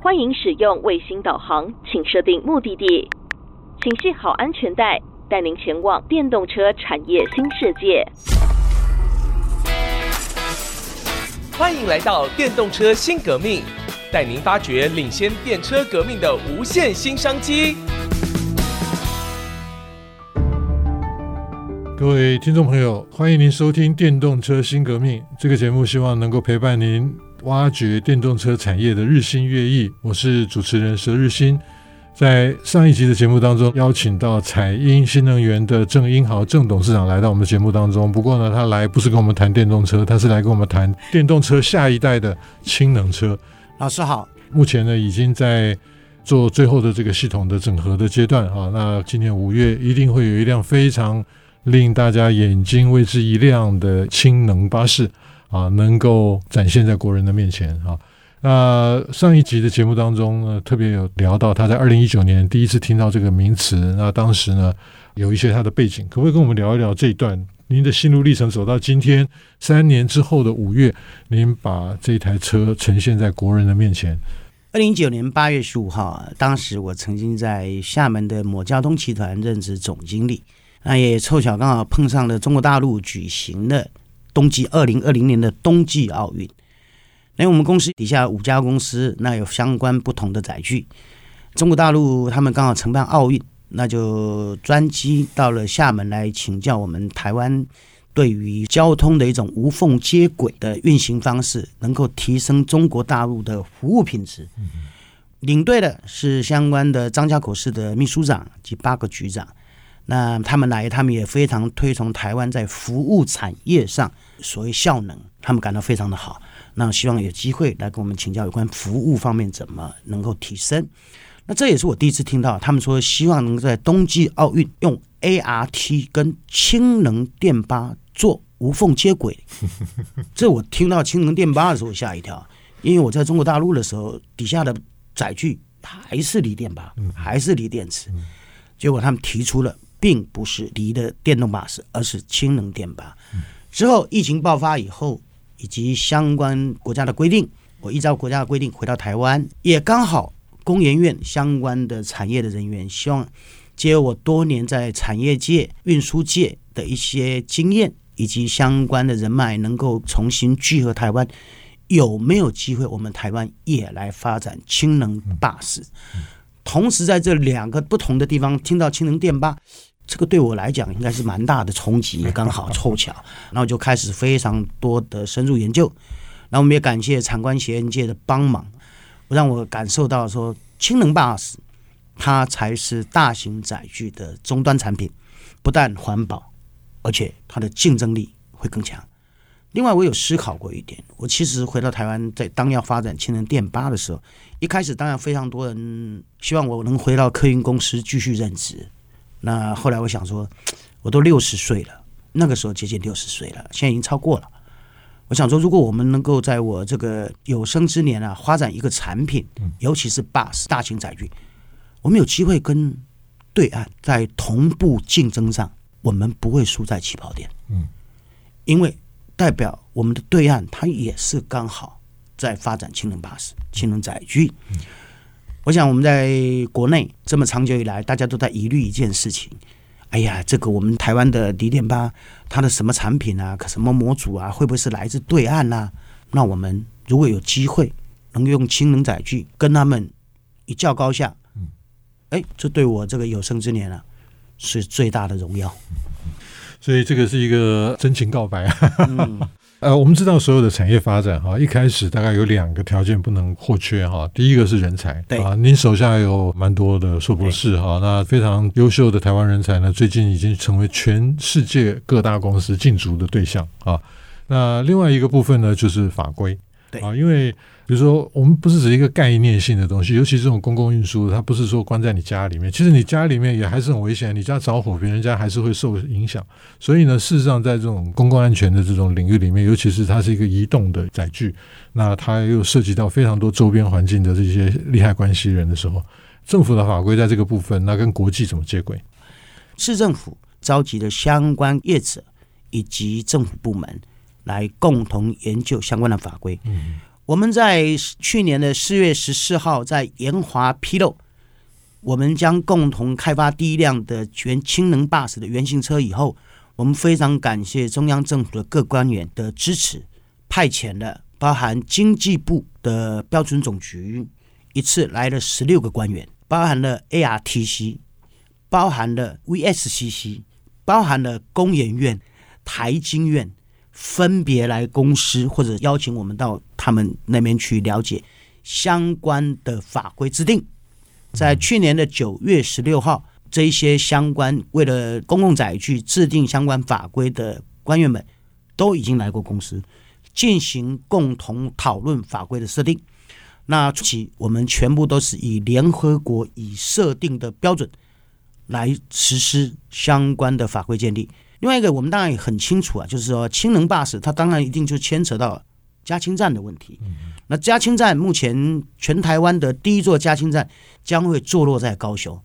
欢迎使用卫星导航，请设定目的地，请系好安全带，带您前往电动车产业新世界。欢迎来到电动车新革命，带您发掘领先电车革命的无限新商机。各位听众朋友，欢迎您收听《电动车新革命》这个节目，希望能够陪伴您挖掘电动车产业的日新月异。我是主持人佘日新。在上一集的节目当中，邀请到彩英新能源的郑英豪郑董事长来到我们的节目当中。不过呢，他来不是跟我们谈电动车，他是来跟我们谈电动车下一代的氢能车。老师好，目前呢已经在做最后的这个系统的整合的阶段啊。那今年五月一定会有一辆非常。令大家眼睛为之一亮的氢能巴士啊，能够展现在国人的面前啊。那上一集的节目当中呢，特别有聊到他在二零一九年第一次听到这个名词。那当时呢，有一些他的背景，可不可以跟我们聊一聊这一段您的心路历程？走到今天三年之后的五月，您把这台车呈现在国人的面前。二零一九年八月十五号，当时我曾经在厦门的某交通集团任职总经理。那也凑巧刚好碰上了中国大陆举行的冬季二零二零年的冬季奥运。那我们公司底下五家公司，那有相关不同的载具。中国大陆他们刚好承办奥运，那就专机到了厦门来请教我们台湾对于交通的一种无缝接轨的运行方式，能够提升中国大陆的服务品质。领队的是相关的张家口市的秘书长及八个局长。那他们来，他们也非常推崇台湾在服务产业上所谓效能，他们感到非常的好。那希望有机会来跟我们请教有关服务方面怎么能够提升。那这也是我第一次听到他们说希望能够在冬季奥运用 ART 跟氢能电巴做无缝接轨。这我听到氢能电巴的时候吓一跳，因为我在中国大陆的时候，底下的载具还是锂电巴，还是锂电池。结果他们提出了。并不是离的电动巴士，而是氢能电巴。之后疫情爆发以后，以及相关国家的规定，我依照国家的规定回到台湾，也刚好工研院相关的产业的人员希望借我多年在产业界、运输界的一些经验以及相关的人脉，能够重新聚合台湾，有没有机会我们台湾也来发展氢能巴士？同时在这两个不同的地方听到氢能电巴。这个对我来讲应该是蛮大的冲击，刚好凑巧，然后就开始非常多的深入研究。那我们也感谢产官学研界的帮忙，让我感受到说，氢能巴士它才是大型载具的终端产品，不但环保，而且它的竞争力会更强。另外，我有思考过一点，我其实回到台湾，在当要发展氢能电巴的时候，一开始当然非常多人希望我能回到客运公司继续任职。那后来我想说，我都六十岁了，那个时候接近六十岁了，现在已经超过了。我想说，如果我们能够在我这个有生之年啊，发展一个产品，尤其是 bus 大型载具，我们有机会跟对岸在同步竞争上，我们不会输在起跑点。嗯，因为代表我们的对岸，它也是刚好在发展氢能巴士、氢能载具。我想我们在国内这么长久以来，大家都在疑虑一件事情。哎呀，这个我们台湾的锂电巴，它的什么产品啊，什么模组啊，会不会是来自对岸啊？那我们如果有机会能用氢能载具跟他们一较高下，哎，这对我这个有生之年啊，是最大的荣耀。所以这个是一个真情告白啊。嗯 呃，我们知道所有的产业发展哈，一开始大概有两个条件不能或缺哈。第一个是人才，对啊，您手下有蛮多的硕博士哈，那非常优秀的台湾人才呢，最近已经成为全世界各大公司竞逐的对象啊。那另外一个部分呢，就是法规，对啊，因为。比如说，我们不是指一个概念性的东西，尤其这种公共运输，它不是说关在你家里面，其实你家里面也还是很危险，你家着火，别人家还是会受影响。所以呢，事实上，在这种公共安全的这种领域里面，尤其是它是一个移动的载具，那它又涉及到非常多周边环境的这些利害关系人的时候，政府的法规在这个部分，那跟国际怎么接轨？市政府召集的相关业者以及政府部门来共同研究相关的法规。嗯我们在去年的四月十四号在研华披露，我们将共同开发第一辆的全氢能 bus 的原型车以后，我们非常感谢中央政府的各官员的支持，派遣了包含经济部的标准总局一次来了十六个官员，包含了 ARTC，包含了 VSCC，包含了工研院、台经院，分别来公司或者邀请我们到他们那边去了解相关的法规制定。在去年的九月十六号。这一些相关为了公共载具制定相关法规的官员们，都已经来过公司，进行共同讨论法规的设定。那初期我们全部都是以联合国已设定的标准来实施相关的法规建立。另外一个，我们当然也很清楚啊，就是说氢能 bus 它当然一定就牵扯到加氢站的问题。那加氢站目前全台湾的第一座加氢站将会坐落在高雄。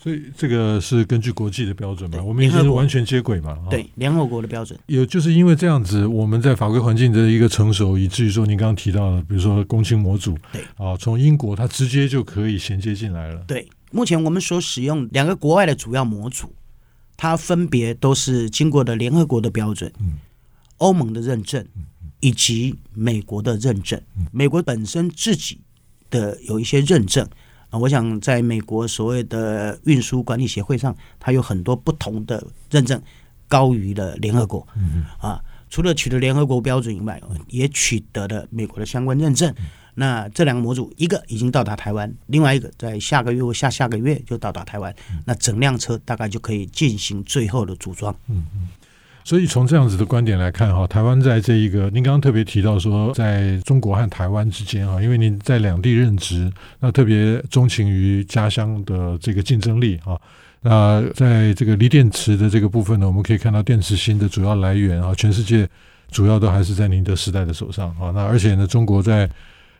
所以这个是根据国际的标准嘛？我们已经是完全接轨嘛？对，联合国的标准。有就是因为这样子，我们在法规环境的一个成熟，以至于说您刚刚提到的，比如说公氢模组，对啊，从英国它直接就可以衔接进来了。对，目前我们所使用两个国外的主要模组，它分别都是经过的联合国的标准，嗯，欧盟的认证，以及美国的认证。美国本身自己的有一些认证。啊，我想在美国所谓的运输管理协会上，它有很多不同的认证，高于了联合国。嗯、啊，除了取得联合国标准以外，也取得了美国的相关认证。那这两个模组，一个已经到达台湾，另外一个在下个月或下下个月就到达台湾。那整辆车大概就可以进行最后的组装。嗯嗯。所以从这样子的观点来看哈，台湾在这一个，您刚刚特别提到说，在中国和台湾之间哈，因为您在两地任职，那特别钟情于家乡的这个竞争力哈。那在这个锂电池的这个部分呢，我们可以看到电池芯的主要来源啊，全世界主要都还是在宁德时代的手上啊。那而且呢，中国在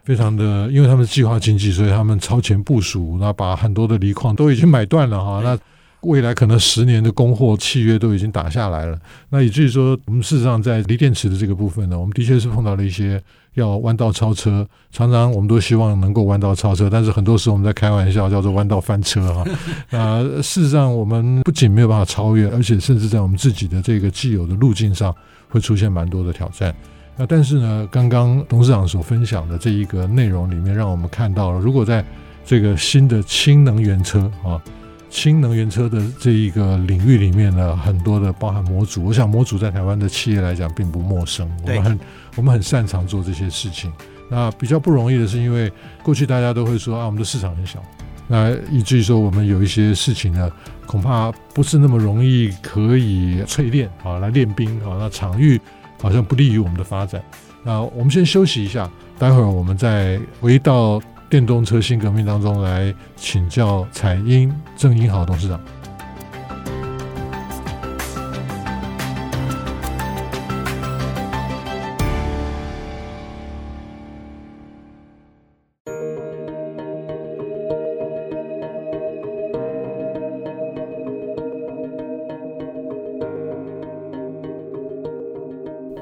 非常的，因为他们是计划经济，所以他们超前部署，那把很多的锂矿都已经买断了哈。那未来可能十年的供货契约都已经打下来了，那以至于说，我们事实上在锂电池的这个部分呢，我们的确是碰到了一些要弯道超车，常常我们都希望能够弯道超车，但是很多时候我们在开玩笑，叫做弯道翻车哈。那事实上，我们不仅没有办法超越，而且甚至在我们自己的这个既有的路径上会出现蛮多的挑战。那但是呢，刚刚董事长所分享的这一个内容里面，让我们看到了，如果在这个新的氢能源车啊。氢能源车的这一个领域里面呢，很多的包含模组，我想模组在台湾的企业来讲并不陌生，我们很我们很擅长做这些事情。那比较不容易的是，因为过去大家都会说啊，我们的市场很小，那以至于说我们有一些事情呢，恐怕不是那么容易可以淬炼啊，来练兵啊，那场域好像不利于我们的发展。那我们先休息一下，待会儿我们再回到。电动车新革命当中来请教彩英郑英豪董事长。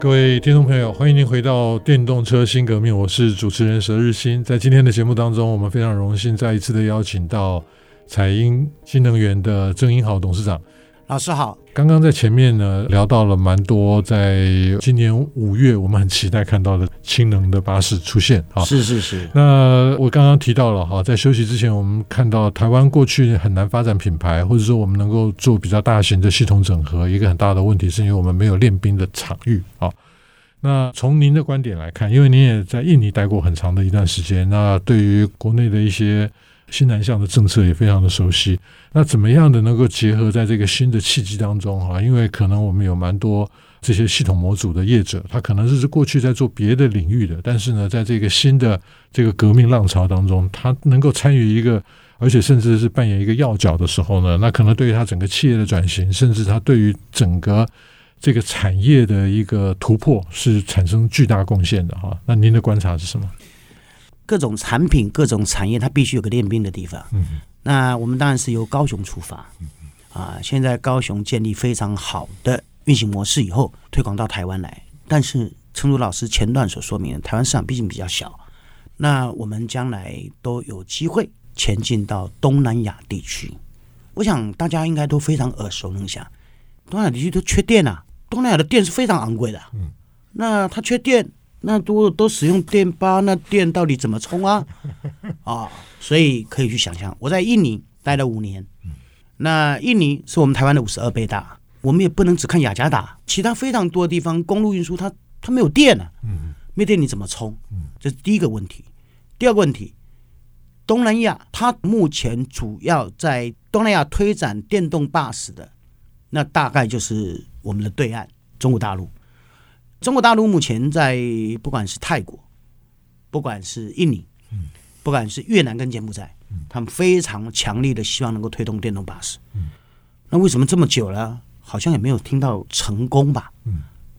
各位听众朋友，欢迎您回到电动车新革命，我是主持人佘日新。在今天的节目当中，我们非常荣幸再一次的邀请到彩英新能源的郑英豪董事长。老师好，刚刚在前面呢聊到了蛮多，在今年五月我们很期待看到的氢能的巴士出现啊，是是是。那我刚刚提到了哈，在休息之前，我们看到台湾过去很难发展品牌，或者说我们能够做比较大型的系统整合，一个很大的问题是因为我们没有练兵的场域啊。那从您的观点来看，因为您也在印尼待过很长的一段时间，那对于国内的一些。新南向的政策也非常的熟悉，那怎么样的能够结合在这个新的契机当中哈？因为可能我们有蛮多这些系统模组的业者，他可能是过去在做别的领域的，但是呢，在这个新的这个革命浪潮当中，他能够参与一个，而且甚至是扮演一个要角的时候呢，那可能对于他整个企业的转型，甚至他对于整个这个产业的一个突破，是产生巨大贡献的哈。那您的观察是什么？各种产品、各种产业，它必须有个练兵的地方。嗯，那我们当然是由高雄出发。嗯，啊，现在高雄建立非常好的运行模式以后，推广到台湾来。但是，诚如老师前段所说明的，台湾市场毕竟比较小，那我们将来都有机会前进到东南亚地区。我想大家应该都非常耳熟能详，东南亚地区都缺电啊，东南亚的电是非常昂贵的。嗯，那它缺电，那都都使用电巴，那电到底怎么充啊？啊，所以可以去想象，我在印尼待了五年，那印尼是我们台湾的五十二倍大，我们也不能只看雅加达，其他非常多的地方公路运输它它没有电啊，没电你怎么充？这是第一个问题。第二个问题，东南亚它目前主要在东南亚推展电动巴士的，那大概就是我们的对岸中国大陆。中国大陆目前在不管是泰国，不管是印尼，不管是越南跟柬埔寨，他们非常强力的希望能够推动电动巴士。那为什么这么久了，好像也没有听到成功吧？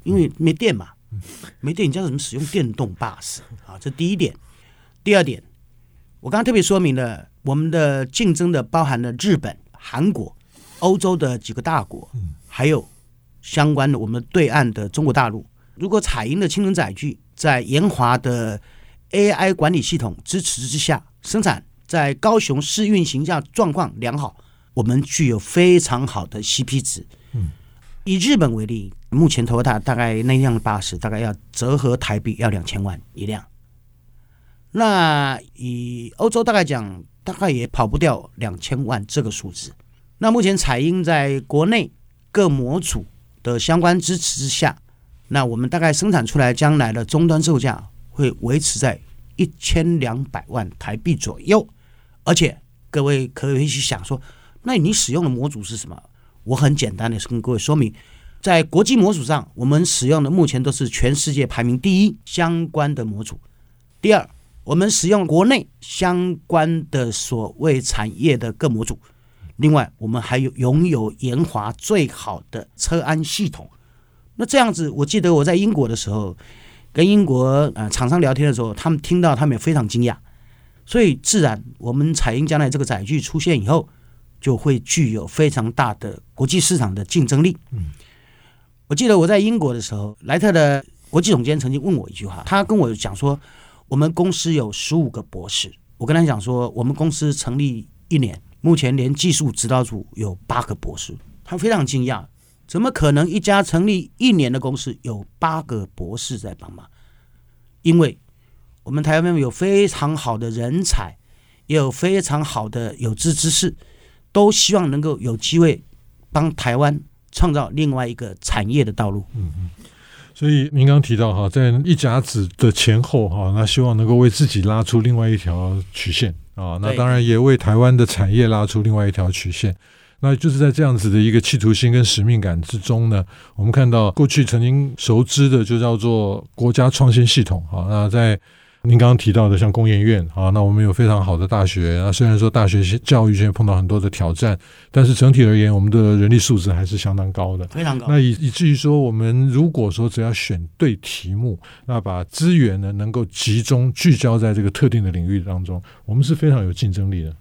因为没电嘛，没电，你叫怎么使用电动巴士啊？这第一点。第二点，我刚刚特别说明了，我们的竞争的包含了日本、韩国、欧洲的几个大国，还有相关的我们对岸的中国大陆。如果彩英的氢能载具在研华的 AI 管理系统支持之下生产，在高雄试运行下状况良好，我们具有非常好的 CP 值。以日本为例，目前 Toyota 大概那辆巴士大概要折合台币要两千万一辆。那以欧洲大概讲，大概也跑不掉两千万这个数字。那目前彩英在国内各模组的相关支持之下，那我们大概生产出来将来的终端售价会维持在一千两百万台币左右。而且各位可以去想说，那你使用的模组是什么？我很简单的跟各位说明，在国际模组上，我们使用的目前都是全世界排名第一相关的模组。第二。我们使用国内相关的所谓产业的各模组，另外我们还有拥有研华最好的车安系统。那这样子，我记得我在英国的时候，跟英国呃厂商聊天的时候，他们听到他们也非常惊讶。所以自然，我们彩英将来这个载具出现以后，就会具有非常大的国际市场的竞争力。嗯，我记得我在英国的时候，莱特的国际总监曾经问我一句话，他跟我讲说。我们公司有十五个博士，我跟他讲说，我们公司成立一年，目前连技术指导组有八个博士，他非常惊讶，怎么可能一家成立一年的公司有八个博士在帮忙？因为我们台湾有非常好的人才，也有非常好的有志之士，都希望能够有机会帮台湾创造另外一个产业的道路。嗯嗯。所以您刚刚提到哈，在一甲子的前后哈，那希望能够为自己拉出另外一条曲线啊，那当然也为台湾的产业拉出另外一条曲线。那就是在这样子的一个企图心跟使命感之中呢，我们看到过去曾经熟知的就叫做国家创新系统啊，那在。您刚刚提到的像工研院啊，那我们有非常好的大学。啊虽然说大学教育现在碰到很多的挑战，但是整体而言，我们的人力素质还是相当高的，非常高。那以以至于说，我们如果说只要选对题目，那把资源呢能够集中聚焦在这个特定的领域当中，我们是非常有竞争力的。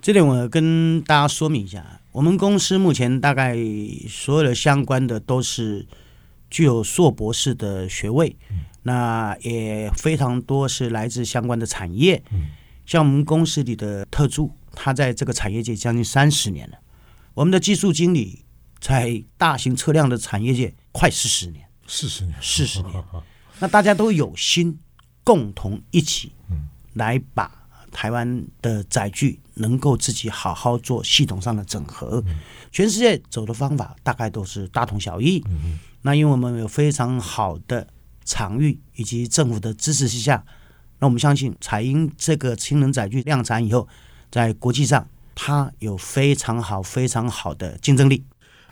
这点我跟大家说明一下，我们公司目前大概所有的相关的都是具有硕博士的学位。嗯那也非常多是来自相关的产业，像我们公司里的特助，他在这个产业界将近三十年了。我们的技术经理在大型车辆的产业界快四十年，四十年，四十年。那大家都有心，共同一起来把台湾的载具能够自己好好做系统上的整合。全世界走的方法大概都是大同小异。那因为我们有非常好的。场域以及政府的支持之下，那我们相信彩鹰这个氢能载具量产以后，在国际上它有非常好、非常好的竞争力。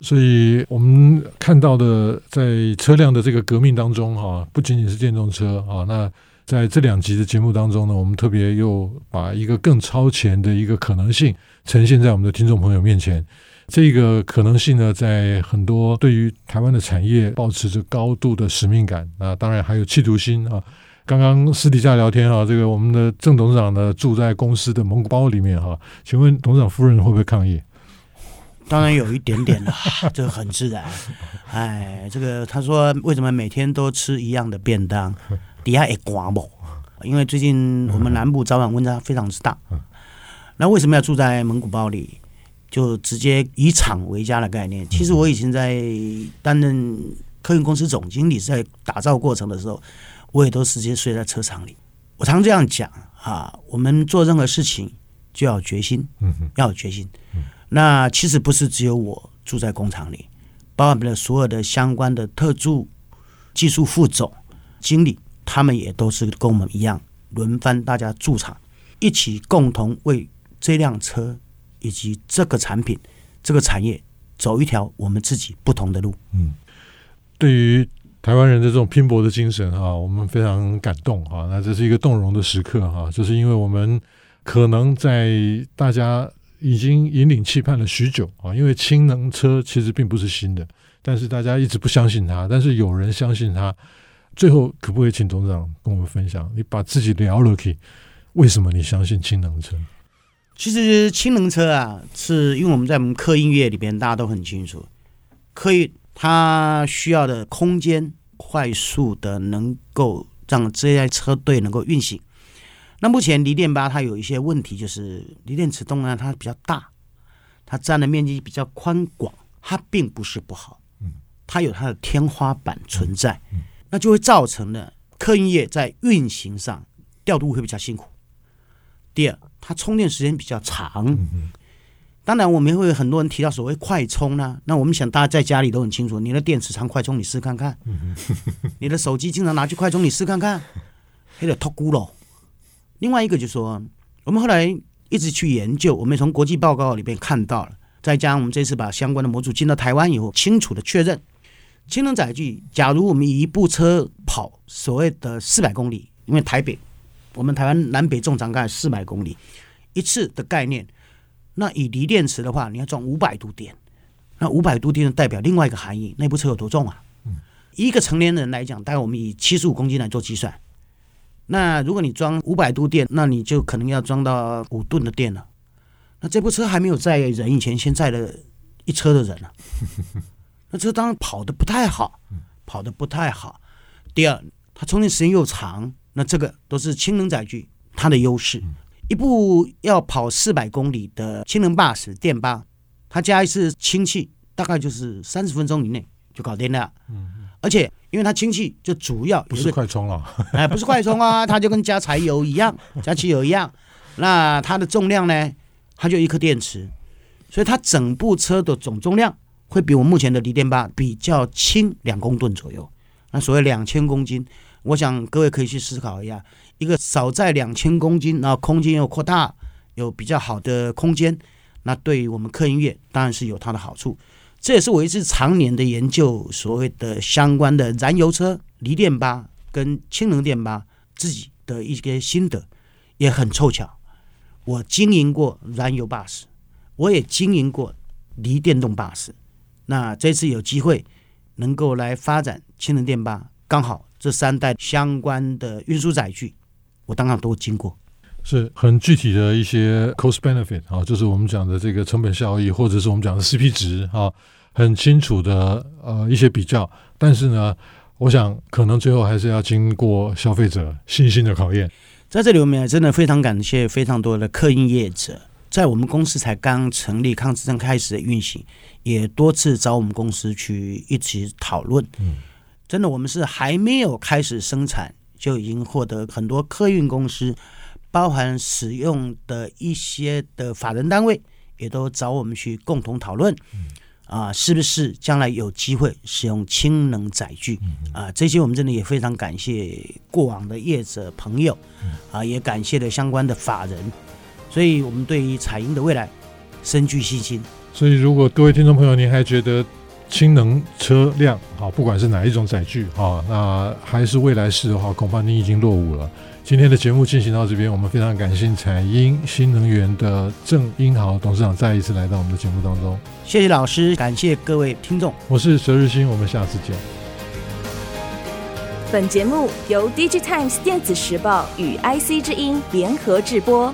所以我们看到的，在车辆的这个革命当中，哈，不仅仅是电动车啊。那在这两集的节目当中呢，我们特别又把一个更超前的一个可能性呈现在我们的听众朋友面前。这个可能性呢，在很多对于台湾的产业保持着高度的使命感啊，当然还有企图心啊。刚刚私底下聊天啊，这个我们的郑董事长呢住在公司的蒙古包里面哈，请问董事长夫人会不会抗议？当然有一点点了，这个很自然。哎，这个他说为什么每天都吃一样的便当，底下也刮不？因为最近我们南部早晚温差非常之大。嗯，那为什么要住在蒙古包里？就直接以厂为家的概念。其实我以前在担任客运公司总经理，在打造过程的时候，我也都直接睡在车厂里。我常这样讲啊，我们做任何事情就要决心，嗯，要有决心。那其实不是只有我住在工厂里，包含了所有的相关的特助、技术副总、经理，他们也都是跟我们一样，轮番大家驻场，一起共同为这辆车。以及这个产品、这个产业走一条我们自己不同的路。嗯，对于台湾人的这种拼搏的精神哈，我们非常感动哈。那这是一个动容的时刻哈，就是因为我们可能在大家已经引领期盼了许久啊，因为氢能车其实并不是新的，但是大家一直不相信它，但是有人相信它。最后，可不可以请董事长跟我们分享，你把自己聊了可以，为什么你相信氢能车？其实氢能车啊，是因为我们在我们客运业里边，大家都很清楚，客运它需要的空间，快速的能够让这些车队能够运行。那目前锂电八它有一些问题，就是锂电池动量它比较大，它占的面积比较宽广，它并不是不好，它有它的天花板存在，那就会造成了客运业在运行上调度会比较辛苦。第二，它充电时间比较长。当然，我们会有很多人提到所谓快充呢、啊。那我们想，大家在家里都很清楚，你的电池常快充，你试看看。你的手机经常拿去快充，你试看看，有点脱孤了。另外一个就是说，我们后来一直去研究，我们从国际报告里边看到了，再加上我们这次把相关的模组进到台湾以后，清楚的确认，氢能载具，假如我们一部车跑所谓的四百公里，因为台北。我们台湾南北纵长概四百公里一次的概念，那以锂电池的话，你要装五百度电，那五百度电代表另外一个含义，那部车有多重啊？一个成年人来讲，大概我们以七十五公斤来做计算，那如果你装五百度电，那你就可能要装到五吨的电了。那这部车还没有载人以前，先载了一车的人了，那车当然跑得不太好，跑得不太好。第二，它充电时间又长。那这个都是氢能载具它的优势。一部要跑四百公里的氢能巴士电巴，它加一次氢气大概就是三十分钟以内就搞定了。而且因为它氢气就主要不是快充了，哎，不是快充啊，它就跟加柴油一样，加汽油一样。那它的重量呢，它就一颗电池，所以它整部车的总重量会比我目前的锂电巴比较轻两公吨左右。那所谓两千公斤。我想各位可以去思考一下，一个少载两千公斤，然后空间又扩大，有比较好的空间，那对于我们客运业当然是有它的好处。这也是我一直常年的研究，所谓的相关的燃油车、锂电巴跟氢能电巴自己的一些心得，也很凑巧。我经营过燃油巴士，我也经营过锂电动巴士。那这次有机会能够来发展氢能电巴，刚好。这三代相关的运输载具，我当然都经过，是很具体的一些 cost benefit 啊，就是我们讲的这个成本效益，或者是我们讲的 CP 值啊，很清楚的呃一些比较。但是呢，我想可能最后还是要经过消费者信心的考验。在这里，我们也真的非常感谢非常多的客运业者，在我们公司才刚成立、抗战争开始的运行，也多次找我们公司去一起讨论。嗯。真的，我们是还没有开始生产，就已经获得很多客运公司，包含使用的一些的法人单位，也都找我们去共同讨论，啊，是不是将来有机会使用氢能载具？啊，这些我们真的也非常感谢过往的业者朋友，啊，也感谢了相关的法人，所以我们对于彩英的未来深具信心。所以，如果各位听众朋友，您还觉得，氢能车辆，好，不管是哪一种载具，哈，那还是未来式的话，恐怕您已经落伍了。今天的节目进行到这边，我们非常感谢彩英新能源的郑英豪董事长再一次来到我们的节目当中。谢谢老师，感谢各位听众，我是佘日新，我们下次见。本节目由 DigiTimes 电子时报与 IC 之音联合制播。